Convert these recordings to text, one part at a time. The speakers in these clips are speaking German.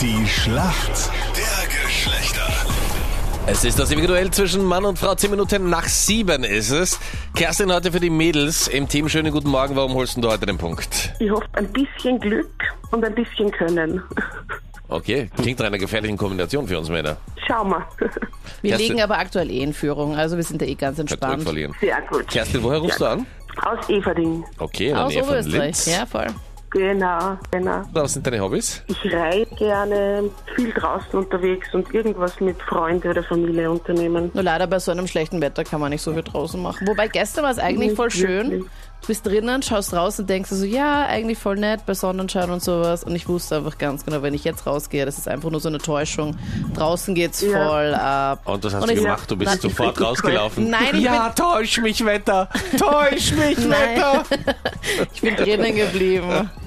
Die Schlacht der Geschlechter. Es ist das Individuell zwischen Mann und Frau. Zehn Minuten nach sieben ist es. Kerstin heute für die Mädels im Team. Schönen guten Morgen. Warum holst du heute den Punkt? Ich hoffe, ein bisschen Glück und ein bisschen Können. Okay, klingt nach einer gefährlichen Kombination für uns Männer. Schauen wir. Wir Kerstin- liegen aber aktuell eh in Führung, also wir sind da eh ganz entspannt. verlieren. Sehr gut. Kerstin, woher rufst du an? Aus Everding. Okay, der Aus Oberösterreich, Linz. ja voll. Genau, genau. Was sind deine Hobbys? Ich reise gerne, viel draußen unterwegs und irgendwas mit Freunden oder Familie unternehmen. Nur leider bei so einem schlechten Wetter kann man nicht so viel draußen machen. Wobei gestern war es eigentlich Nicht voll schön. wirklich. Du bist drinnen, schaust raus und denkst so, ja, eigentlich voll nett bei Sonnenschein und sowas. Und ich wusste einfach ganz genau, wenn ich jetzt rausgehe, das ist einfach nur so eine Täuschung. Draußen geht's Ja. voll ab. Und was hast Und du gemacht? Du bist Nein, sofort rausgelaufen. Nein, ich ja, täusch mich, Wetter. Täusch mich. Wetter. Ich bin drinnen geblieben.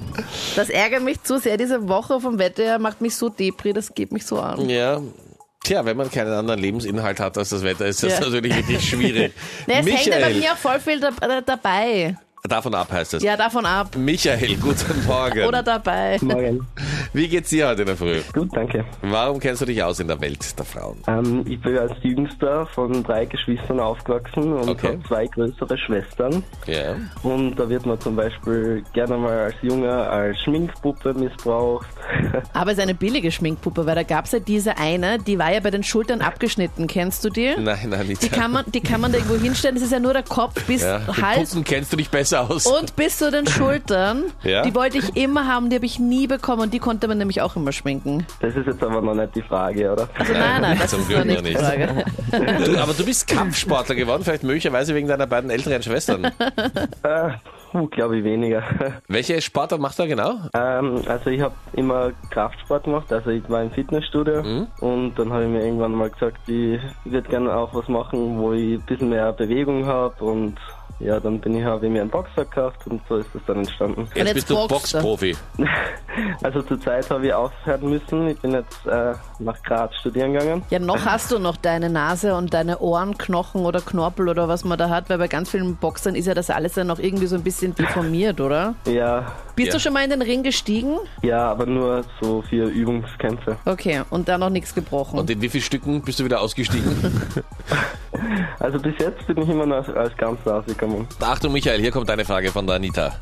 Das ärgert mich zu sehr. Diese Woche vom Wetter her macht mich so depri, das geht mich so an. Ja. Tja, wenn man keinen anderen Lebensinhalt hat als das Wetter, ist das Ja. natürlich wirklich schwierig. Ne, es hängt aber Michael, mir auch voll viel da, da, dabei. Davon ab heißt es. Ja, davon ab. Michael, guten Morgen. Oder dabei. Morgen. Wie geht's dir heute in der Früh? Gut, danke. Warum kennst du dich aus in der Welt der Frauen? Ähm, ich bin als Jüngster von drei Geschwistern aufgewachsen und Okay. habe zwei größere Schwestern. Ja. Und da wird man zum Beispiel gerne mal als Junge als Schminkpuppe missbraucht. Aber es ist eine billige Schminkpuppe, weil da gab es ja diese eine, die war ja bei den Schultern abgeschnitten. Kennst du die? Nein, nein, nicht. Die kann man, die kann man da irgendwo hinstellen. Das ist ja nur der Kopf bis ja. Die Hals Puppen kennst du dich besser aus. und bis zu den Schultern. Ja. Die wollte ich immer haben, die habe ich nie bekommen und die konnte man nämlich auch immer schminken. Das ist jetzt aber noch nicht die Frage, oder? Also nein, nein, das Zum ist Glück noch nicht die. Frage. Du, aber du bist Kampfsportler geworden, vielleicht möglicherweise wegen deiner beiden älteren Schwestern. Äh, glaube ich weniger. Welche Sportart machst du da genau? ähm, also ich habe immer Kraftsport gemacht, also ich war im Fitnessstudio Mhm. und dann habe ich mir irgendwann mal gesagt, ich würde gerne auch was machen, wo ich ein bisschen mehr Bewegung habe und ja, dann bin ich, habe ich mir einen Boxer gekauft und so ist das dann entstanden. Jetzt, jetzt bist du. Boxprofi. Also zurzeit habe ich aufhören müssen. Ich bin jetzt äh, nach Graz studieren gegangen. Ja, noch hast du noch deine Nase und deine Ohrenknochen oder Knorpel oder was man da hat, weil bei ganz vielen Boxern ist ja das alles dann noch irgendwie so ein bisschen deformiert, oder? Ja, Bist Ja. du schon mal in den Ring gestiegen? ja, aber nur so für Übungskämpfe. Okay, und da noch nichts gebrochen. Und in wie vielen Stücken bist du wieder ausgestiegen? Also bis jetzt bin ich immer noch als Ganzer rausgekommen. Achtung, Michael, hier kommt eine Frage von der Anita.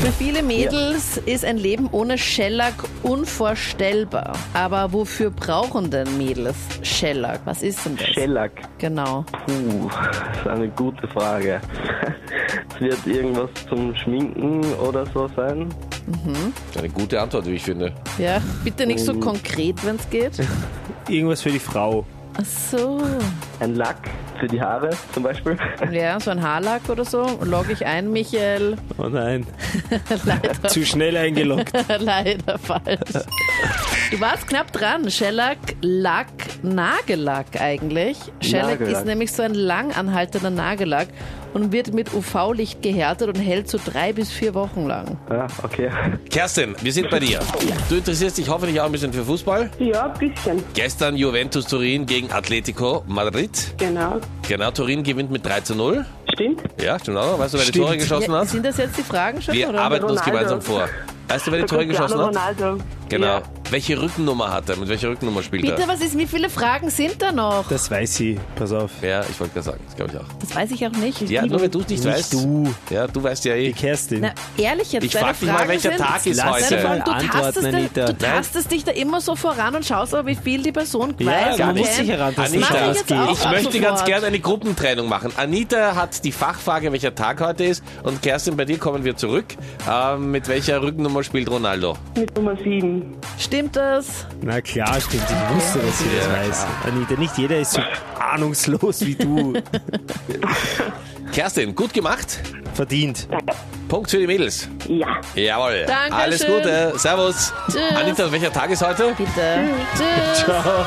Für viele Mädels ist ein Leben ohne Shellac unvorstellbar. Aber wofür brauchen denn Mädels Shellac? Was ist denn das? Shellac. Genau. Puh, das ist eine gute Frage. Es wird irgendwas zum Schminken oder so sein. Eine gute Antwort, wie ich finde. Ja, bitte nicht so konkret, wenn es geht. Irgendwas für die Frau. Ach so. Ein Lack für die Haare zum Beispiel. Ja, so ein Haarlack oder so. Log ich ein, Michael. Oh nein, Leider, zu schnell eingeloggt. leider falsch. Du warst knapp dran. Shellac, Lack, Nagellack eigentlich. Shellac Nagellack. ist nämlich so ein lang anhaltender Nagellack und wird mit UV-Licht gehärtet und hält so drei bis vier Wochen lang. Ah, okay. Kerstin, wir sind bei dir. Du interessierst dich hoffentlich auch ein bisschen für Fußball. Ja, ein bisschen. Gestern Juventus Turin gegen Atletico Madrid. Genau. Genau, Turin gewinnt mit 3 zu 0. Stimmt. Ja, stimmt auch. Weißt du, wer die. Tore geschossen Ja, hat? sind das jetzt die Fragen schon? Wir oder? arbeiten uns Ronaldo. gemeinsam vor. Weißt du, wer die Tore geschossen hat? Ronaldo. Genau. Ja. Welche Rückennummer hat er? Mit welcher Rückennummer spielt Bitte, er? was ist, wie viele Fragen sind da noch? Das weiß sie. Pass auf. Ja, ich wollte gerade sagen, das glaube ich auch. Das weiß ich auch nicht. Ja, nur wenn du es nicht, Nicht weißt. du. Ja, du weißt ja eh. Die Kerstin. Na, ehrlich jetzt, Ich deine frag dich mal, Fragen welcher sind, Tag ist Lass heute? Deine Fragen, du, Antworten, tastest, Anita. du tastest dich da immer so voran und schaust aber, wie viel die Person ja, weiß. man und muss kennt. sich herantasten. Ich Anita, jetzt auch ich ab möchte ganz sofort. gerne eine Gruppentrennung machen. Anita hat die Fachfrage, welcher Tag heute ist. Und Kerstin, bei dir kommen wir zurück. Ähm, mit welcher Rückennummer spielt Ronaldo? Mit Nummer 7. Stimmt das? Na klar, stimmt. Ich wusste, dass sie das weiß. Anita, nicht jeder ist so ahnungslos wie du. Kerstin, gut gemacht. Verdient. Punkt für die Mädels. Ja. Jawohl. Dankeschön. Alles Gute. Servus. Tschüss. Anita, welcher Tag ist heute? Bitte. Tschüss. Ciao.